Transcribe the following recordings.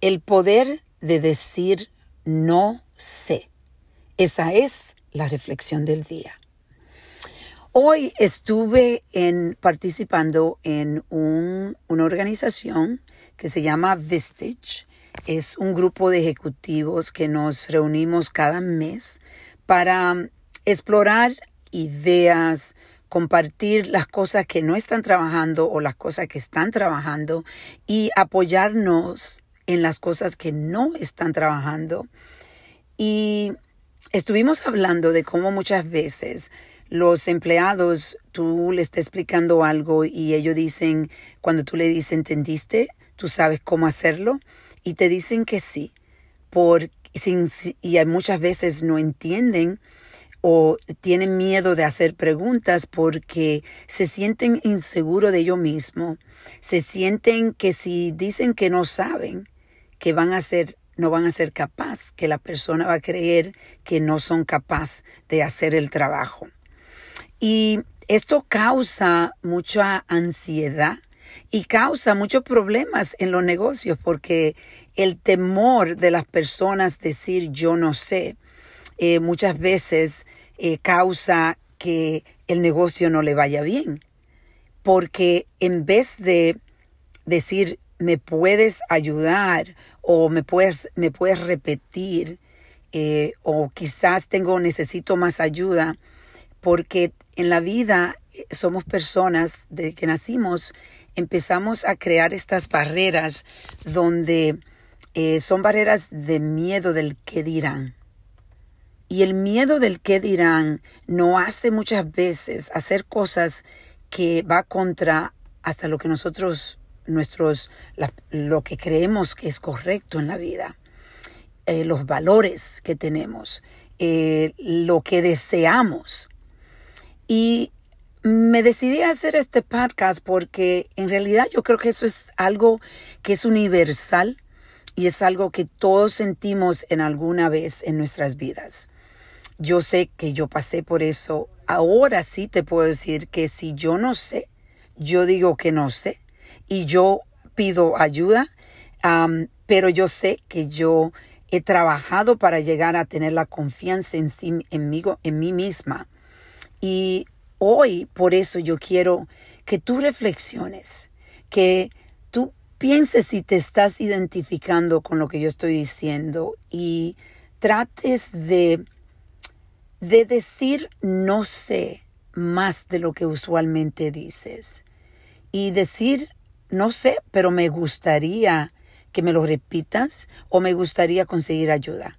El poder de decir no sé. Esa es la reflexión del día. Hoy estuve participando en una organización que se llama Vistage. Es un grupo de ejecutivos que nos reunimos cada mes para explorar ideas, compartir las cosas que no están trabajando o las cosas que están trabajando y apoyarnos en las cosas que no están trabajando. Y estuvimos hablando de cómo muchas veces los empleados, tú le estás explicando algo y ellos dicen, cuando tú le dices, ¿entendiste? ¿Tú sabes cómo hacerlo? Y te dicen que sí. Por, sin, y muchas veces no entienden o tienen miedo de hacer preguntas porque se sienten inseguros de ellos mismos, se sienten que si dicen que no saben, que van a ser no van a ser capaz, que la persona va a creer que no son capaz de hacer el trabajo. Y esto causa mucha ansiedad y causa muchos problemas en los negocios porque el temor de las personas decir yo no sé eh, muchas veces eh, causa que el negocio no le vaya bien. Porque en vez de decir me puedes ayudar o me puedes, me puedes repetir eh, o quizás tengo, necesito más ayuda, porque en la vida eh, somos personas, de que nacimos, empezamos a crear estas barreras donde eh, son barreras de miedo del que dirán. Y el miedo del qué dirán no hace muchas veces hacer cosas que va contra hasta lo que nosotros nuestros, lo que creemos que es correcto en la vida, eh, los valores que tenemos, eh, lo que deseamos. Y me decidí a hacer este podcast porque en realidad yo creo que eso es algo que es universal y es algo que todos sentimos en alguna vez en nuestras vidas. Yo sé que yo pasé por eso. Ahora sí te puedo decir que si yo no sé, yo digo que no sé y yo pido ayuda, pero yo sé que yo he trabajado para llegar a tener la confianza en, sí, en, mí, en mí misma. Y hoy por eso yo quiero que tú reflexiones, que tú pienses si te estás identificando con lo que yo estoy diciendo y trates de, de decir no sé más de lo que usualmente dices y decir no sé, pero me gustaría que me lo repitas o me gustaría conseguir ayuda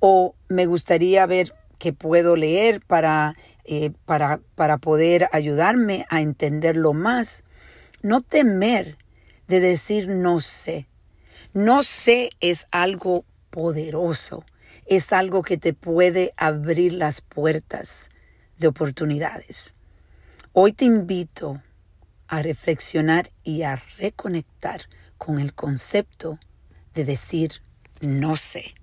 o me gustaría ver qué puedo leer para, eh, para, para poder ayudarme a entenderlo más. No temer de decir no sé. No sé es algo poderoso, es algo que te puede abrir las puertas de oportunidades. Hoy te invito a reflexionar y a reconectar con el concepto de decir no sé.